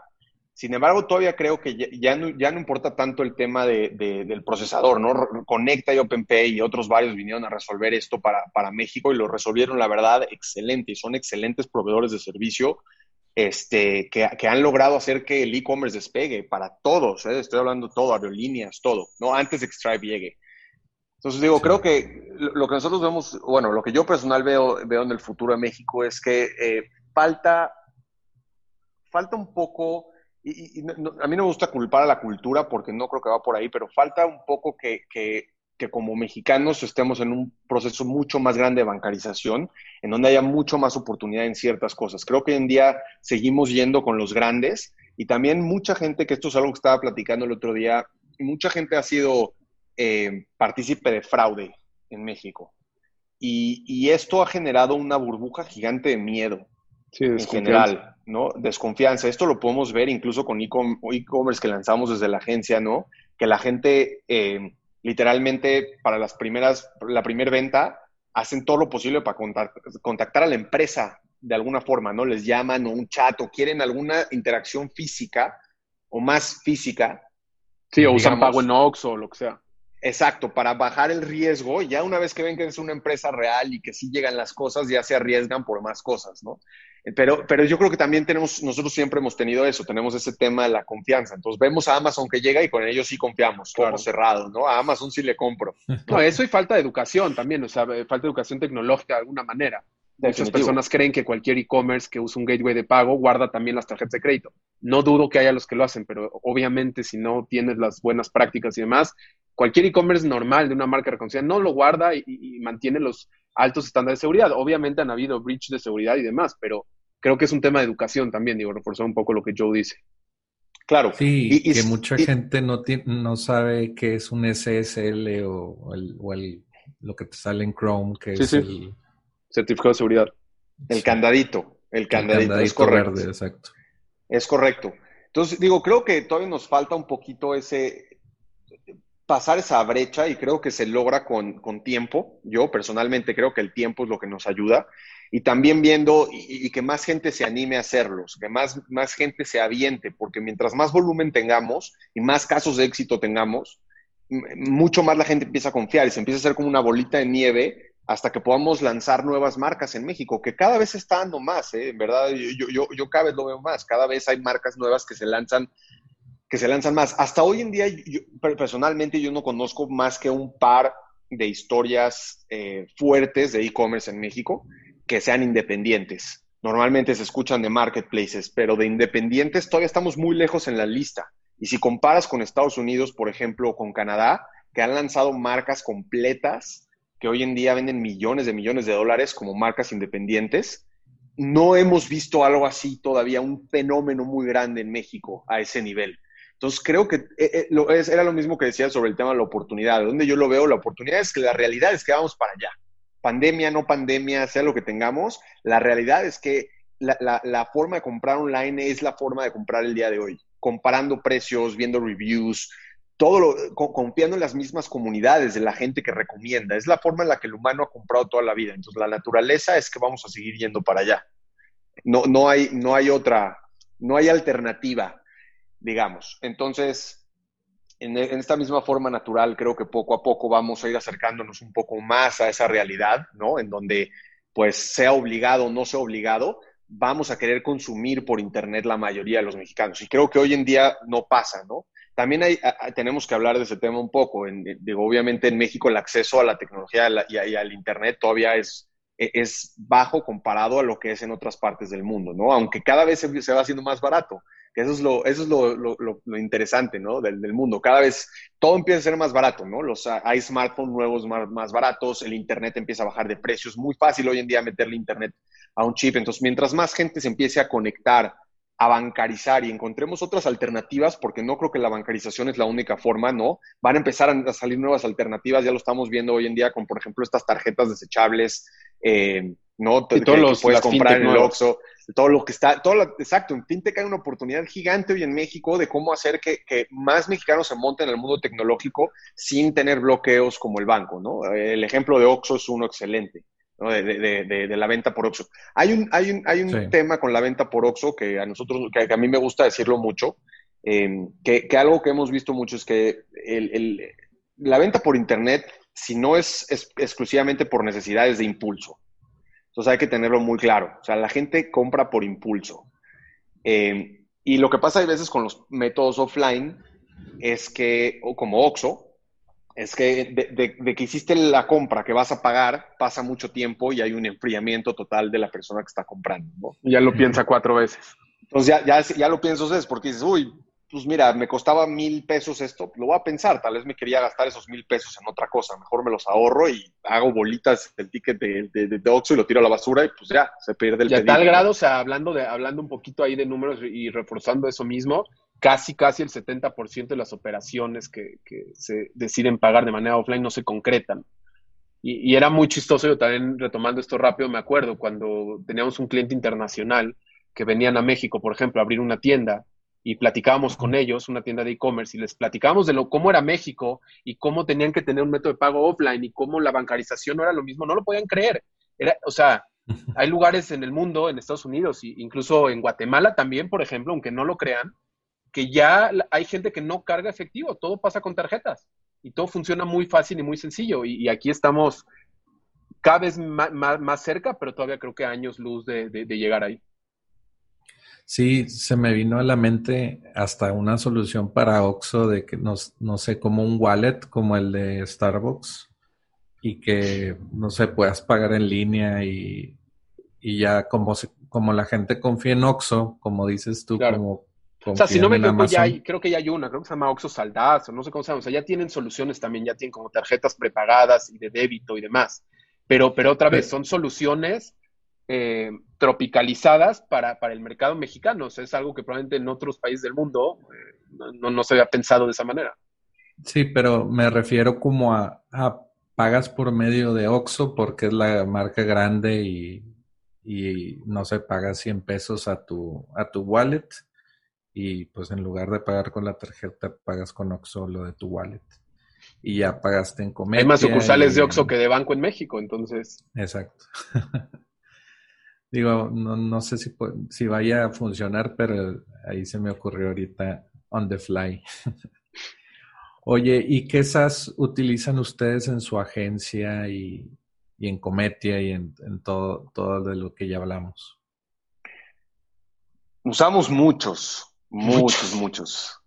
Sin embargo, todavía creo que ya, no, ya no, importa tanto el tema de, del procesador, ¿no? Conecta y OpenPay y otros varios vinieron a resolver esto para, para México y lo resolvieron, la verdad, excelente. Y son excelentes proveedores de servicio este, que, que han logrado hacer que el e-commerce despegue para todos. ¿eh? Estoy hablando todo, aerolíneas, todo, ¿no? Antes de que Stripe llegue. Entonces digo, creo que lo que nosotros vemos, bueno, lo que yo personal veo, veo en el futuro de México es que eh, falta, falta un poco y, a mí no me gusta culpar a la cultura porque no creo que va por ahí, pero falta un poco que, que, como mexicanos estemos en un proceso mucho más grande de bancarización, en donde haya mucho más oportunidad en ciertas cosas. Creo que hoy en día seguimos yendo con los grandes y también mucha gente, que esto es algo que estaba platicando el otro día, mucha gente ha sido eh, partícipe de fraude en México. Y, esto ha generado una burbuja gigante de miedo en general, ¿no? Desconfianza. Esto lo podemos ver incluso con e-commerce que lanzamos desde la agencia, ¿no? Que la gente eh, literalmente para las primeras, la primera venta, hacen todo lo posible para contactar a la empresa de alguna forma, ¿no? Les llaman o un chat o quieren alguna interacción física o más física. Sí, o usan pago en Ox o lo que sea. Exacto, para bajar el riesgo, ya una vez que ven que es una empresa real y que sí llegan las cosas, ya se arriesgan por más cosas, ¿no? Pero, pero yo creo que también tenemos, nosotros siempre hemos tenido eso, tenemos ese tema de la confianza. Entonces vemos a Amazon que llega y con ellos sí confiamos, claro. cerrado, ¿no? A Amazon sí le compro. No, eso y falta de educación también, o sea, falta de educación tecnológica de alguna manera. Muchas personas creen que cualquier e-commerce que usa un gateway de pago guarda también las tarjetas de crédito. No dudo que haya los que lo hacen, pero obviamente si no tienes las buenas prácticas y demás, cualquier e-commerce normal de una marca reconocida no lo guarda y, mantiene los altos estándares de seguridad. Obviamente han habido breach de seguridad y demás, pero creo que es un tema de educación también, digo, reforzar un poco lo que Joe dice. Claro. Sí, y, que mucha gente no, no sabe qué es un SSL o, el, o el, lo que te sale en Chrome, que es el certificado de seguridad. El candadito, el candadito, es correcto. Verde, exacto. Es correcto. Entonces, digo, creo que todavía nos falta un poquito ese, pasar esa brecha y creo que se logra con, tiempo. Yo personalmente creo que el tiempo es lo que nos ayuda. Y también viendo y, que más gente se anime a hacerlos, que más, más gente se aviente, porque mientras más volumen tengamos y más casos de éxito tengamos, mucho más la gente empieza a confiar y se empieza a hacer como una bolita de nieve hasta que podamos lanzar nuevas marcas en México, que cada vez está dando más, ¿eh? en verdad, yo, yo, yo, cada vez lo veo más, cada vez hay marcas nuevas que se lanzan que se lanzan más. Hasta hoy en día, personalmente, yo no conozco más que un par de historias eh, fuertes de e-commerce en México que sean independientes. Normalmente se escuchan de marketplaces, pero de independientes todavía estamos muy lejos en la lista. Y si comparas con Estados Unidos, por ejemplo, o con Canadá, que han lanzado marcas completas que hoy en día venden millones de millones de dólares como marcas independientes. No hemos visto algo así todavía, un fenómeno muy grande en México a ese nivel. Entonces creo que eh, eh, era lo mismo que decía sobre el tema de la oportunidad. Donde yo lo veo, la oportunidad es que la realidad es que vamos para allá. Pandemia, no pandemia, sea lo que tengamos, la realidad es que la, forma de comprar online es la forma de comprar el día de hoy, comparando precios, viendo reviews, todo lo, confiando en las mismas comunidades de la gente que recomienda. Es la forma en la que el humano ha comprado toda la vida. Entonces, la naturaleza es que vamos a seguir yendo para allá. No, no, hay, no hay otra, no hay alternativa, digamos. Entonces, en, en, esta misma forma natural, creo que poco a poco vamos a ir acercándonos un poco más a esa realidad, ¿no? En donde, pues, sea obligado o no sea obligado, vamos a querer consumir por Internet la mayoría de los mexicanos. Y creo que hoy en día no pasa, ¿no? También hay, tenemos que hablar de ese tema un poco. Digo, obviamente en México el acceso a la tecnología y, al Internet todavía es, e, es bajo comparado a lo que es en otras partes del mundo, ¿no? Aunque cada vez se, va haciendo más barato. Que eso es lo, eso es lo, lo, lo, interesante, ¿no? Del, del, mundo. Cada vez todo empieza a ser más barato, ¿no? Los, hay smartphones nuevos más, más baratos, el Internet empieza a bajar de precios. Muy fácil hoy en día meterle Internet a un chip. Entonces, mientras más gente se empiece a conectar, a bancarizar y encontremos otras alternativas, porque no creo que la bancarización es la única forma, ¿no? Van a empezar a salir nuevas alternativas, ya lo estamos viendo hoy en día con, por ejemplo, estas tarjetas desechables, eh, ¿no? Y todos los, puedes comprar en el Oxxo, todo lo que está, todo exacto, en FinTech hay una oportunidad gigante hoy en México de cómo hacer que, que, más mexicanos se monten en el mundo tecnológico sin tener bloqueos como el banco, ¿no? El ejemplo de Oxxo es uno excelente de, la venta por Oxxo. Hay un, hay un, hay un tema con la venta por Oxxo que a nosotros, que, a mí me gusta decirlo mucho, em, que, algo que hemos visto mucho es que la venta por Internet, si no es, exclusivamente por necesidades de impulso, entonces hay que tenerlo muy claro. O sea, la gente compra por impulso. Em, y lo que pasa a veces con los métodos offline es que, o como Oxxo, es que de, que hiciste la compra que vas a pagar, pasa mucho tiempo y hay un enfriamiento total de la persona que está comprando. ¿no? Ya lo piensa cuatro veces. Entonces ya, ya, ya lo piensas es porque dices, uy, pues mira, me costaba mil pesos esto, lo voy a pensar, tal vez me quería gastar esos mil pesos en otra cosa, mejor me los ahorro y hago bolitas el ticket de, de, de Oxxo y lo tiro a la basura y pues ya, se pierde el y a tal grado, o sea, hablando, de, hablando un poquito ahí de números y reforzando eso mismo, casi, casi el 70% de las operaciones que, se deciden pagar de manera offline no se concretan. Y, era muy chistoso, yo también retomando esto rápido, me acuerdo cuando teníamos un cliente internacional que venían a México, por ejemplo, a abrir una tienda y platicábamos con ellos, una tienda de e-commerce, y les platicábamos de lo, cómo era México y cómo tenían que tener un método de pago offline y cómo la bancarización no era lo mismo, no lo podían creer. Era, o sea, hay lugares en el mundo, en Estados Unidos, e incluso en Guatemala también, por ejemplo, aunque no lo crean, que ya hay gente que no carga efectivo, todo pasa con tarjetas y todo funciona muy fácil y muy sencillo. Y, aquí estamos cada vez más, cerca, pero todavía creo que años luz de, llegar ahí. Sí, se me vino a la mente hasta una solución para Oxxo de que no, no sé, como un wallet como el de Starbucks y que, no sé, puedas pagar en línea y, ya como, como la gente confía en Oxxo, como dices tú, como o sea, si no me equivoco, ya hay, creo que ya hay una, creo que se llama Oxo Saldaz, o no sé cómo se llama, o sea, ya tienen soluciones también, ya tienen como tarjetas prepagadas y de débito y demás. Pero, pero otra vez, son soluciones eh, tropicalizadas para, para, el mercado mexicano. O sea, es algo que probablemente en otros países del mundo eh, no, no, se había pensado de esa manera. Sí, pero me refiero como a, pagas por medio de Oxo porque es la marca grande y, y no se paga 100 pesos a tu, a tu wallet y pues en lugar de pagar con la tarjeta pagas con Oxxo lo de tu wallet y ya pagaste en comer. Hay más sucursales de Oxxo que de banco en México, entonces. Exacto. Digo, no, no sé si, si vaya a funcionar, pero ahí se me ocurrió ahorita on the fly. Oye, ¿y qué SAS utilizan ustedes en su agencia y, y en Cometia y en, en, todo, todo de lo que ya hablamos? Usamos muchos. Muchos, muchos.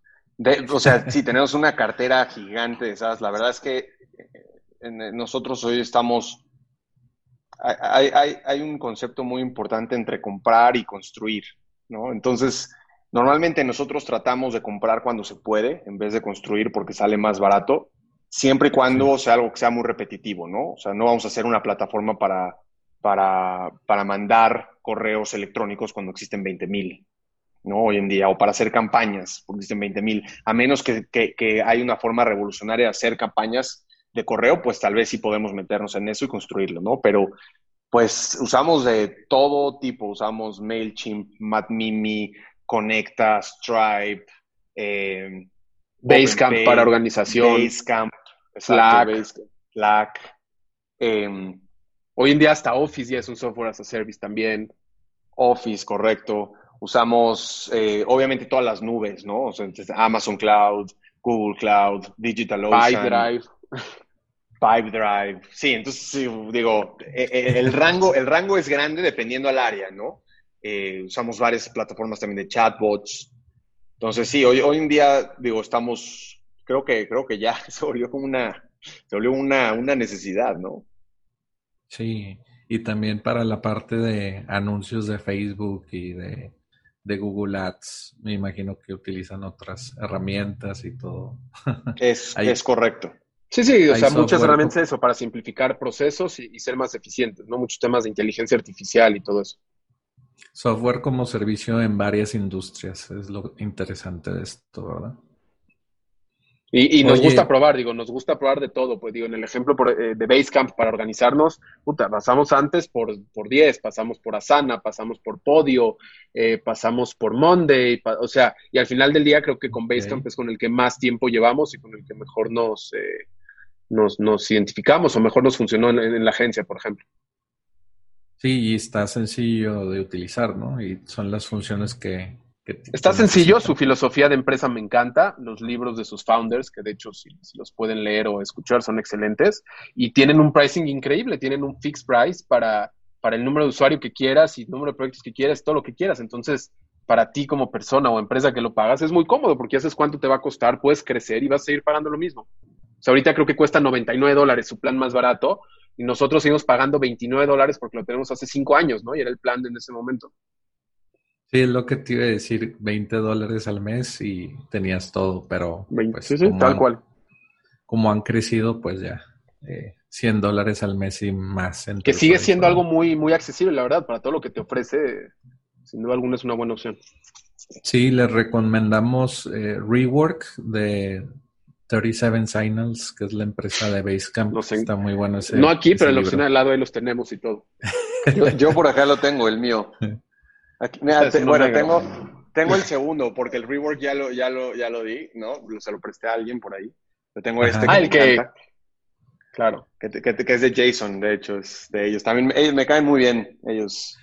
o sea, sí, tenemos una cartera gigante de esas. La verdad es que eh, nosotros hoy estamos... Hay, hay, hay, un concepto muy importante entre comprar y construir, ¿no? Entonces, normalmente nosotros tratamos de comprar cuando se puede, en vez de construir porque sale más barato, siempre y cuando sea algo que sea muy repetitivo, ¿no? O sea, no vamos a hacer una plataforma para, para, para mandar correos electrónicos cuando existen 20 mil, ¿no? Hoy en día, o para hacer campañas, porque dicen 20 mil, a menos que, que, hay una forma revolucionaria de hacer campañas de correo, pues tal vez sí podemos meternos en eso y construirlo, ¿no? Pero pues usamos de todo tipo, usamos MailChimp, MadMimi, Conecta, Stripe, eh, Basecamp para organización, Basecamp, Slack, Slack em, hoy en día hasta Office ya es un software as a service también. Office, correcto. Usamos eh, obviamente todas las nubes, ¿no? O sea, Amazon Cloud, Google Cloud, DigitalOcean. Pipedrive. Pipedrive. Sí, entonces digo, e, e, el rango, el rango es grande dependiendo al área, ¿no? Eh, usamos varias plataformas también de chatbots. Entonces sí, hoy, hoy en día, digo, estamos, creo que, creo que ya se volvió como una, se volvió una, una necesidad, ¿no? Sí, y también para la parte de anuncios de Facebook y de, Google Ads, me imagino que utilizan otras herramientas y todo. Es, es correcto. Sí, sí, o sea, muchas herramientas eso, para simplificar procesos y, ser más eficientes, ¿no? Muchos temas de inteligencia artificial y todo eso. Software como servicio en varias industrias, es lo interesante de esto, ¿verdad? Y, nos gusta probar, digo, nos gusta probar de todo. Pues digo, en el ejemplo eh, de Basecamp para organizarnos, puta, pasamos antes por, por 10, pasamos por Asana, pasamos por Podio, eh, pasamos por Monday, o sea, y al final del día creo que con Basecamp es con el que más tiempo llevamos y con el que mejor nos, eh, nos, nos, identificamos o mejor nos funcionó en la agencia, por ejemplo. Sí, y está sencillo de utilizar, ¿no? Y son las funciones que, Está sencillo, su filosofía de empresa me encanta, los libros de sus founders, que de hecho si, los pueden leer o escuchar son excelentes, y tienen un pricing increíble, tienen un fixed price para, para el número de usuario que quieras y el número de proyectos que quieras, todo lo que quieras. Entonces, para ti como persona o empresa que lo pagas es muy cómodo porque haces cuánto te va a costar, puedes crecer y vas a seguir pagando lo mismo. Sea, ahorita creo que cuesta 99 dólares su plan más barato y nosotros seguimos pagando 29 dólares porque lo tenemos hace cinco años, ¿no? Y era el plan en ese momento. Sí, es lo que te iba a decir, 20 dólares al mes y tenías todo, pero... pues, sí, sí, tal cual. Como han crecido, pues ya, 100 eh, dólares al mes y más. Que sigue siendo algo muy, muy accesible, la verdad, para todo lo que te ofrece, sin duda alguna es una buena opción. Sí, les recomendamos eh, Rework de 37 Signals, que es la empresa de Basecamp. Está muy bueno ese No aquí, pero en la opción al lado ahí los tenemos y todo. yo por acá lo tengo, el mío. bueno, tengo, tengo el segundo, porque el rework ya lo, ya lo, ya lo di, ¿no? Se lo presté a alguien por ahí. Yo tengo este ah, que, Claro. Que, que, es de Jason, de hecho, es de ellos. También ellos me caen muy bien, ellos.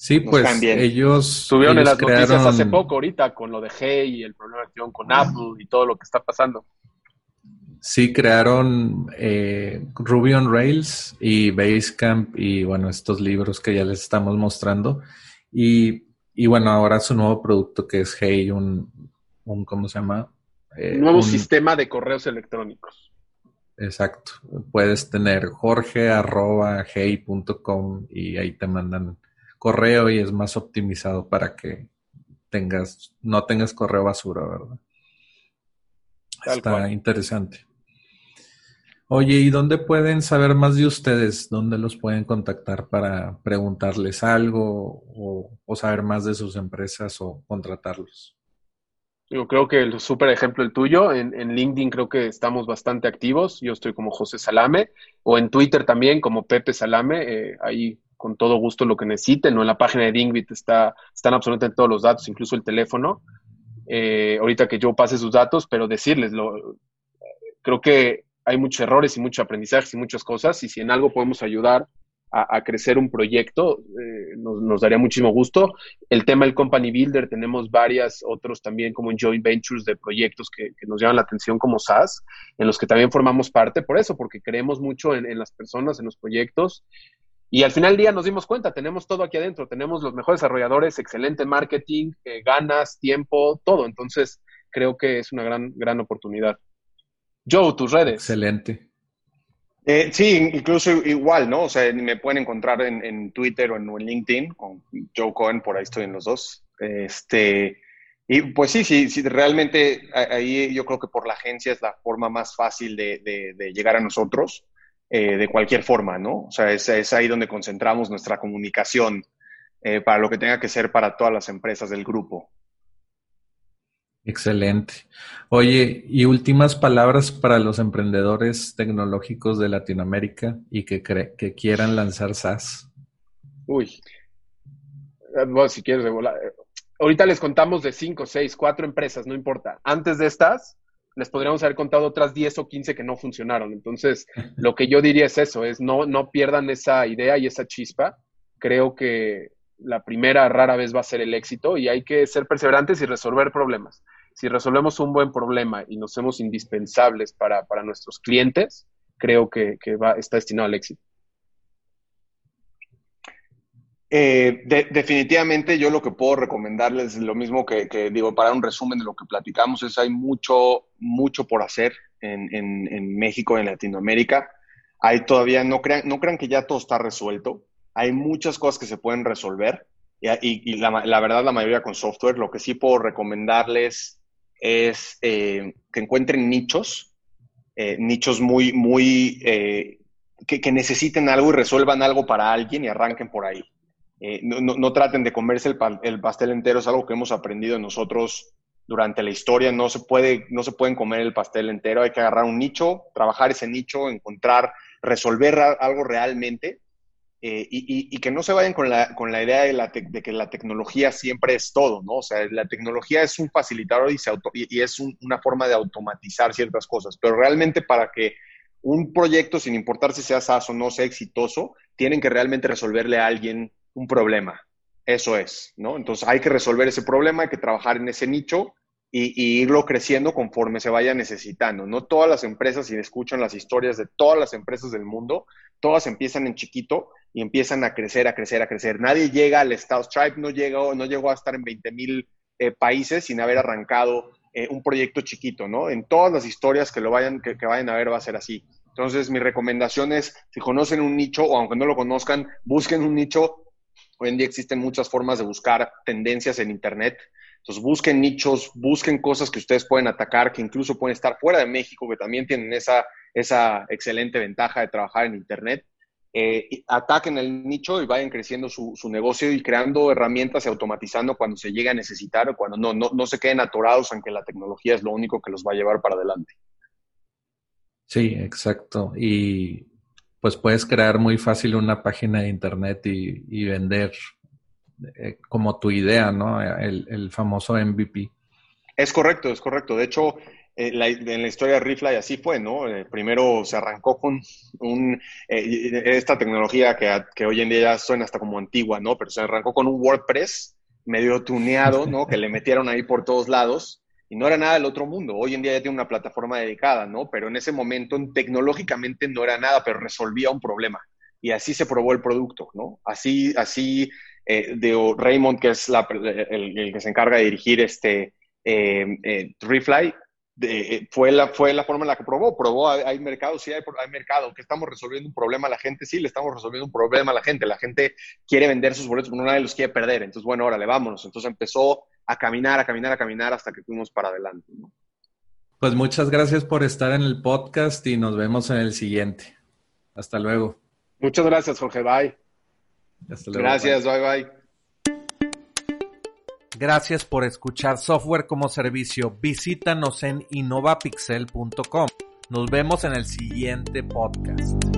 Sí, pues ellos tuvieron en las noticias hace poco ahorita con lo de Hey y el problema que con Apple y todo lo que está pasando. Sí, crearon eh, Ruby on Rails y Basecamp y bueno, estos libros que ya les estamos mostrando. Y, y bueno, ahora su nuevo producto que es Hey, un, un ¿cómo se llama? Eh, un nuevo sistema de correos electrónicos. Exacto. Puedes tener jorge arroba hey.com y ahí te mandan correo y es más optimizado para que tengas, no tengas correo basura, ¿verdad? Está interesante. Oye, ¿y dónde pueden saber más de ustedes? ¿Dónde los pueden contactar para preguntarles algo o, saber más de sus empresas o contratarlos? Yo creo que el súper ejemplo el tuyo, en, LinkedIn creo que estamos bastante activos, yo estoy como José Salame, o en Twitter también como Pepe Salame, eh, ahí con todo gusto lo que necesiten, o en la página de Dingwit está, están absolutamente todos los datos, incluso el teléfono, eh, ahorita que yo pase sus datos, pero decirles, lo, creo que hay muchos errores y muchos aprendizajes y muchas cosas, y si en algo podemos ayudar a, crecer un proyecto, eh, nos, daría muchísimo gusto. El tema del Company Builder, tenemos varias otros también como joint ventures de proyectos que, nos llaman la atención como SaaS, en los que también formamos parte por eso, porque creemos mucho en, las personas, en los proyectos. Y al final del día nos dimos cuenta, tenemos todo aquí adentro, tenemos los mejores desarrolladores, excelente marketing, eh, ganas, tiempo, todo. Entonces, creo que es una gran, gran oportunidad. Joe, tus redes. Excelente. Eh, sí, incluso igual, ¿no? O sea, me pueden encontrar en, Twitter o en, LinkedIn con Joe Cohen, por ahí estoy en los dos. Este, y pues sí, sí, sí, realmente ahí yo creo que por la agencia es la forma más fácil de, llegar a nosotros, eh, de cualquier forma, ¿no? O sea, es, ahí donde concentramos nuestra comunicación eh, para lo que tenga que ser para todas las empresas del grupo. Excelente. Oye, y últimas palabras para los emprendedores tecnológicos de Latinoamérica y que, que quieran lanzar SaaS. Uy, bueno, si quieres, ahorita les contamos de 5, 6, 4 empresas, no importa. Antes de estas, les podríamos haber contado otras 10 o 15 que no funcionaron. Entonces, lo que yo diría es eso, es no, no pierdan esa idea y esa chispa. Creo que la primera rara vez va a ser el éxito y hay que ser perseverantes y resolver problemas. Si resolvemos un buen problema y nos hacemos indispensables para, nuestros clientes, creo que, va, está destinado al éxito. Eh, definitivamente yo lo que puedo recomendarles es lo mismo que, digo, para un resumen de lo que platicamos, es hay mucho, mucho por hacer en, México, en Latinoamérica. Hay todavía, no crean, no crean que ya todo está resuelto. Hay muchas cosas que se pueden resolver y, la, verdad la mayoría con software. Lo que sí puedo recomendarles es eh, que encuentren nichos, eh, nichos muy, muy, que necesiten algo y resuelvan algo para alguien y arranquen por ahí. Eh, no, traten de comerse el, pastel entero, es algo que hemos aprendido nosotros durante la historia. No se, puede, no se pueden comer el pastel entero, hay que agarrar un nicho, trabajar ese nicho, encontrar, resolver algo realmente eh, y, que no se vayan con la, con la idea de, que la tecnología siempre es todo, ¿no? O sea, la tecnología es un facilitador y, y es una forma de automatizar ciertas cosas, pero realmente para que un proyecto, sin importar si sea SaaS o no sea exitoso, tienen que realmente resolverle a alguien un problema. Eso es, ¿no? Entonces hay que resolver ese problema, hay que trabajar en ese nicho y, irlo creciendo conforme se vaya necesitando. No todas las empresas, si escuchan las historias de todas las empresas del mundo, todas empiezan en chiquito y empiezan a crecer, a crecer, a crecer. Nadie llega al estado, Stripe no llegó, no llegó a estar en 20 mil eh, países sin haber arrancado eh, un proyecto chiquito, ¿no? En todas las historias que lo vayan, que, que vayan a ver va a ser así. Entonces, mi recomendación es, si conocen un nicho o aunque no lo conozcan, busquen un nicho Hoy en día existen muchas formas de buscar tendencias en Internet. Entonces busquen nichos, busquen cosas que ustedes pueden atacar, que incluso pueden estar fuera de México, que también tienen esa, esa excelente ventaja de trabajar en Internet. Eh, ataquen el nicho y vayan creciendo su, negocio y creando herramientas y automatizando cuando se llegue a necesitar o cuando no, no, no se queden atorados, aunque la tecnología es lo único que los va a llevar para adelante. Sí, exacto. Y pues puedes crear muy fácil una página de internet y, vender eh, como tu idea, ¿no? El, famoso MVP. Es correcto, es correcto. De hecho, eh, en la historia de Refly así fue, ¿no? Eh, primero se arrancó con un, esta tecnología que, que, hoy en día ya suena hasta como antigua, ¿no? Pero se arrancó con un WordPress medio tuneado, ¿no? que le metieron ahí por todos lados y no era nada del otro mundo. Hoy en día ya tiene una plataforma dedicada, ¿no? Pero en ese momento tecnológicamente no era nada, pero resolvía un problema. Y así se probó el producto, ¿no? Así, así, eh, de Raymond, que es el, que se encarga de dirigir este eh, eh eh, fue, la, fue la forma en la que probó. Probó, hay, mercado, sí hay, hay, mercado, que estamos resolviendo un problema a la gente, sí, le estamos resolviendo un problema a la gente. La gente quiere vender sus boletos, pero nadie los quiere perder. Entonces, bueno, órale, vámonos. Entonces empezó a caminar, a caminar, a caminar hasta que fuimos para adelante. Pues muchas gracias por estar en el podcast y nos vemos en el siguiente. Hasta luego. Muchas gracias, Jorge. Bye. gracias, bye. bye. Gracias por escuchar Software como Servicio. Visítanos en innovapixel.com. Nos vemos en el siguiente podcast.